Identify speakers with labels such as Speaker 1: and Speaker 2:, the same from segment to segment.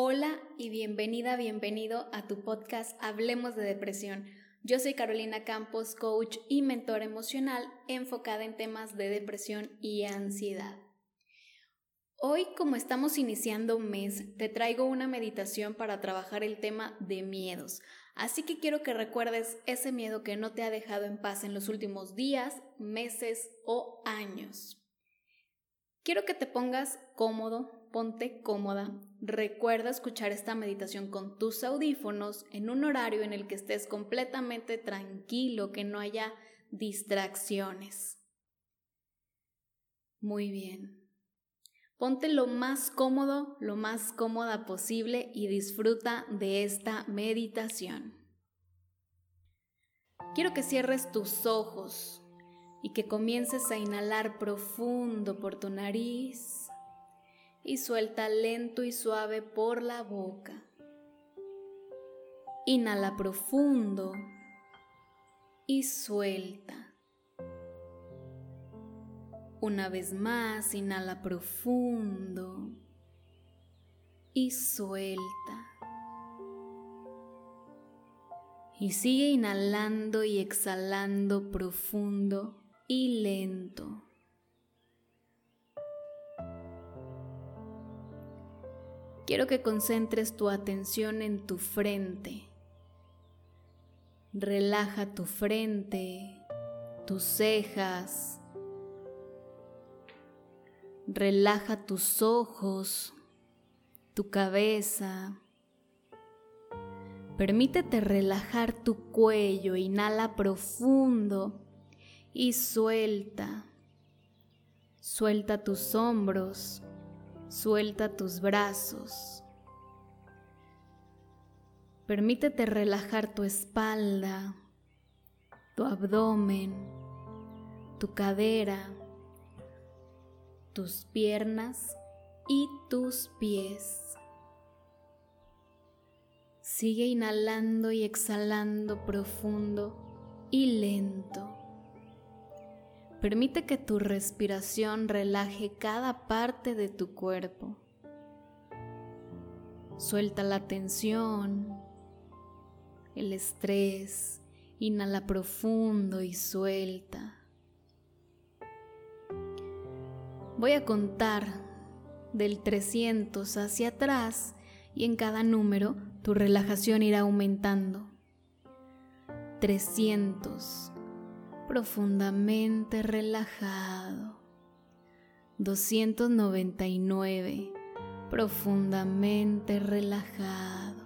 Speaker 1: Hola y bienvenida, bienvenido a tu podcast Hablemos de Depresión. Yo soy Carolina Campos, coach y mentor emocional enfocada en temas de depresión y ansiedad. Hoy, como estamos iniciando un mes, te traigo una meditación para trabajar el tema de miedos. Así que quiero que recuerdes ese miedo que no te ha dejado en paz en los últimos días, meses o años. Quiero que te pongas cómodo, ponte cómoda. Recuerda escuchar esta meditación con tus audífonos en un horario en el que estés completamente tranquilo, que no haya distracciones. Muy bien. Ponte lo más cómodo, lo más cómoda posible y disfruta de esta meditación. Quiero que cierres tus ojos y que comiences a inhalar profundo por tu nariz y suelta lento y suave por la boca. Inhala profundo y suelta. Una vez más, inhala profundo y suelta. Y sigue inhalando y exhalando profundo y lento. Quiero que concentres tu atención en tu frente. Relaja tu frente, tus cejas. Relaja tus ojos, tu cabeza. Permítete relajar tu cuello, inhala profundo y suelta. Suelta tus hombros Suelta tus brazos. Permítete relajar tu espalda, tu abdomen, tu cadera, tus piernas y tus pies. Sigue inhalando y exhalando profundo y lento. Permite que tu respiración relaje cada parte de tu cuerpo. Suelta la tensión, el estrés, inhala profundo y suelta. Voy a contar del 300 hacia atrás y en cada número tu relajación irá aumentando. 300 profundamente relajado. 299, profundamente relajado.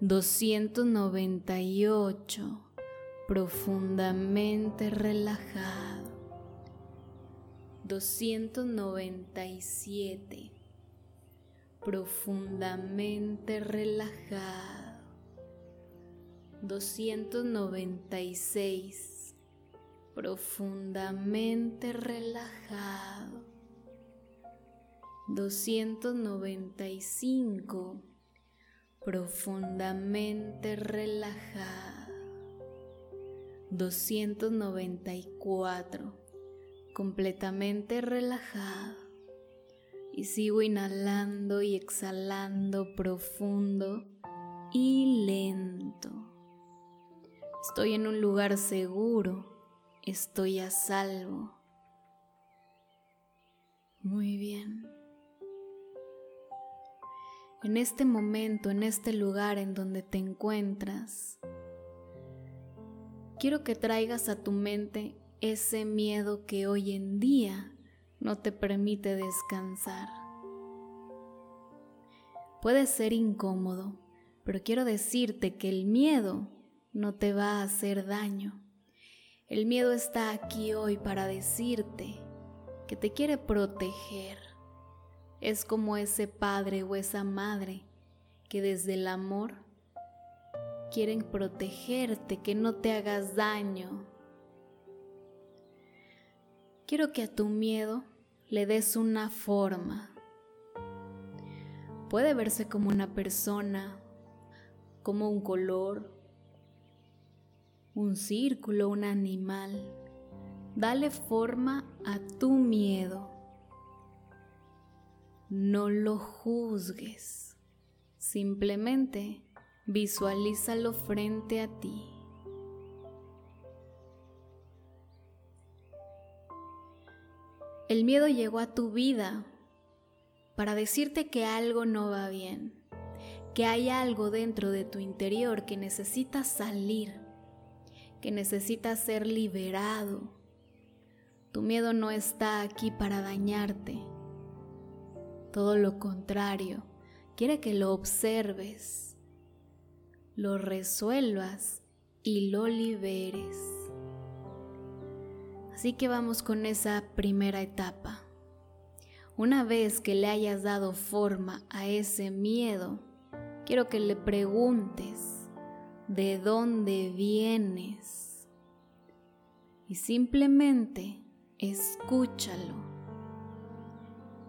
Speaker 1: 298, profundamente relajado. 297, profundamente relajado. 296 profundamente relajado. 295 profundamente relajado. 294 completamente relajado. Y sigo inhalando y exhalando profundo y lento. Estoy en un lugar seguro Estoy a salvo. Muy bien. En este momento, en este lugar en donde te encuentras, quiero que traigas a tu mente ese miedo que hoy en día no te permite descansar. Puede ser incómodo, pero quiero decirte que el miedo no te va a hacer daño. El miedo está aquí hoy para decirte que te quiere proteger. Es como ese padre o esa madre que desde el amor quieren protegerte, que no te hagas daño. Quiero que a tu miedo le des una forma. Puede verse como una persona, como un color, un círculo, un animal. Dale forma a tu miedo. No lo juzgues. Simplemente visualízalo frente a ti. El miedo llegó a tu vida para decirte que algo no va bien, que hay algo dentro de tu interior que necesita salir, que necesita ser liberado. Tu miedo no está aquí para dañarte. Todo lo contrario, quiere que lo observes, lo resuelvas y lo liberes. Así que vamos con esa primera etapa. Una vez que le hayas dado forma a ese miedo, quiero que le preguntes de dónde vienes y simplemente escúchalo.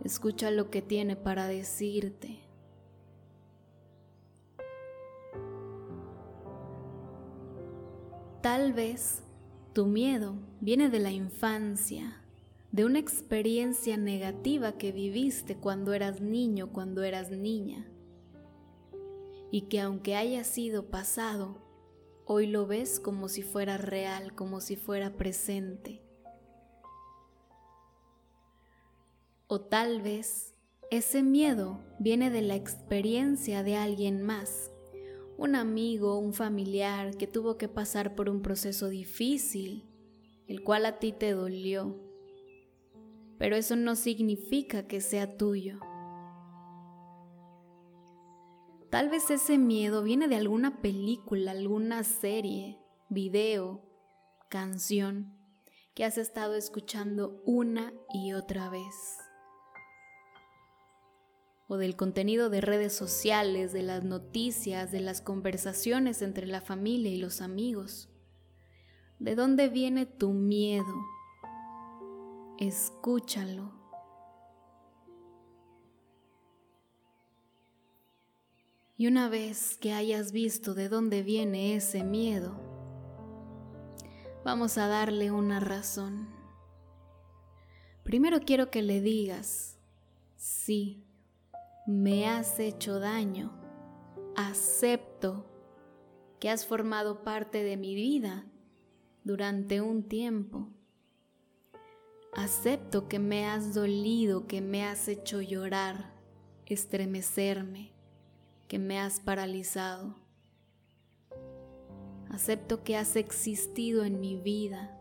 Speaker 1: Escucha lo que tiene para decirte. Tal vez tu miedo viene de la infancia, de una experiencia negativa que viviste cuando eras niño, cuando eras niña, y que aunque haya sido pasado, hoy lo ves como si fuera real, como si fuera presente. O tal vez ese miedo viene de la experiencia de alguien más un amigo, un familiar que tuvo que pasar por un proceso difícil, el cual a ti te dolió. Pero eso no significa que sea tuyo. Tal vez ese miedo viene de alguna película, alguna serie, video, canción que has estado escuchando una y otra vez o del contenido de redes sociales, de las noticias, de las conversaciones entre la familia y los amigos. ¿De dónde viene tu miedo? Escúchalo. Y una vez que hayas visto de dónde viene ese miedo, vamos a darle una razón. Primero quiero que le digas, sí, me has hecho daño. Acepto que has formado parte de mi vida durante un tiempo. Acepto que me has dolido, que me has hecho llorar, estremecerme, que me has paralizado. Acepto que has existido en mi vida.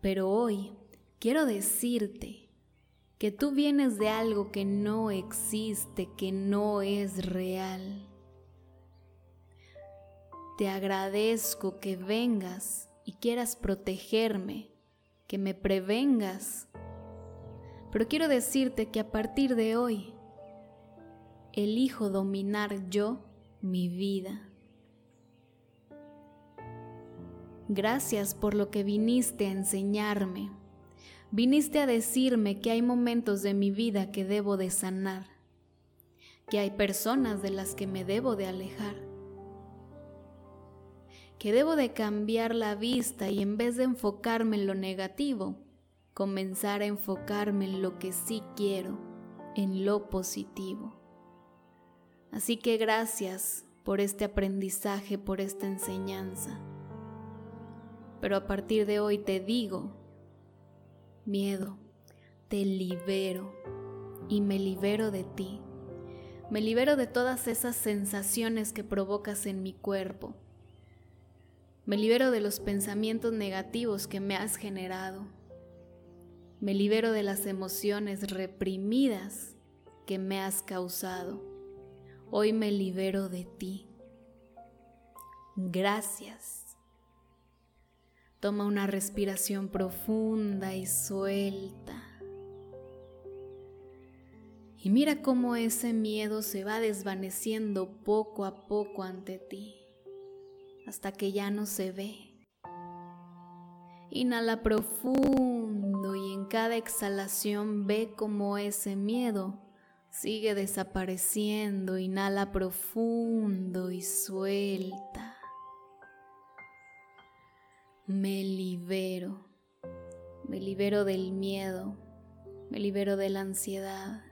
Speaker 1: Pero hoy quiero decirte que tú vienes de algo que no existe, que no es real. Te agradezco que vengas y quieras protegerme, que me prevengas. Pero quiero decirte que a partir de hoy elijo dominar yo mi vida. Gracias por lo que viniste a enseñarme viniste a decirme que hay momentos de mi vida que debo de sanar, que hay personas de las que me debo de alejar, que debo de cambiar la vista y en vez de enfocarme en lo negativo, comenzar a enfocarme en lo que sí quiero, en lo positivo. Así que gracias por este aprendizaje, por esta enseñanza. Pero a partir de hoy te digo miedo, te libero y me libero de ti. Me libero de todas esas sensaciones que provocas en mi cuerpo. Me libero de los pensamientos negativos que me has generado. Me libero de las emociones reprimidas que me has causado. Hoy me libero de ti. Gracias. Toma una respiración profunda y suelta. Y mira cómo ese miedo se va desvaneciendo poco a poco ante ti, hasta que ya no se ve. Inhala profundo y en cada exhalación ve cómo ese miedo sigue desapareciendo. Inhala profundo y suelta me libero, me libero del miedo, me libero de la ansiedad,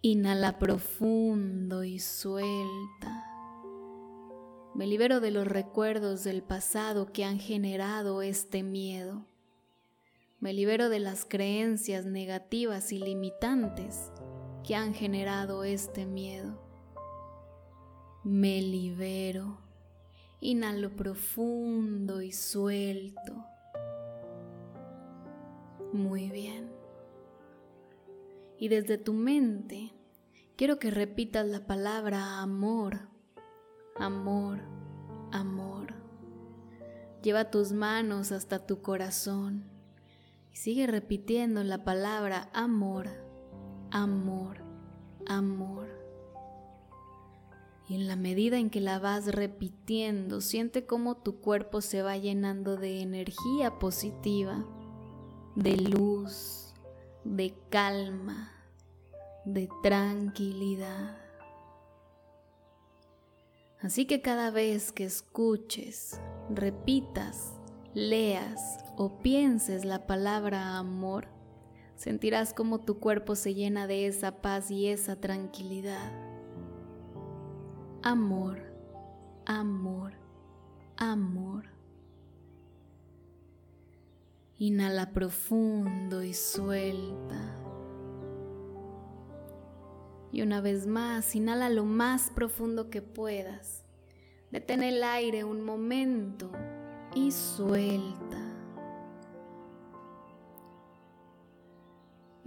Speaker 1: Inhala profundo y suelta. Me libero de los recuerdos del pasado que han generado este miedo. Me libero de las creencias negativas y limitantes que han generado este miedo. Me libero. Inhalo profundo y suelto. Muy bien. Y desde tu mente quiero que repitas la palabra amor, amor, amor. Lleva tus manos hasta tu corazón y sigue repitiendo la palabra amor, amor, amor. Y en la medida en que la vas repitiendo, siente cómo tu cuerpo se va llenando de energía positiva, de luz, de calma, de tranquilidad. Así que cada vez que escuches, repitas, leas o pienses la palabra amor, sentirás como tu cuerpo se llena de esa paz y esa tranquilidad. Amor, amor, amor. Inhala profundo y suelta. Y una vez más, inhala lo más profundo que puedas. Detén el aire un momento y suelta.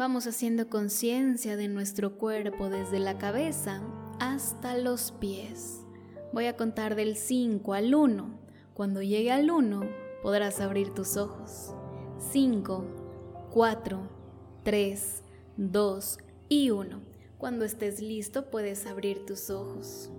Speaker 1: Vamos haciendo conciencia de nuestro cuerpo desde la cabeza hasta los pies. Voy a contar del 5 al 1. Cuando llegue al 1 podrás abrir tus ojos. 5, 4, 3, 2 y 1. Cuando estés listo puedes abrir tus ojos.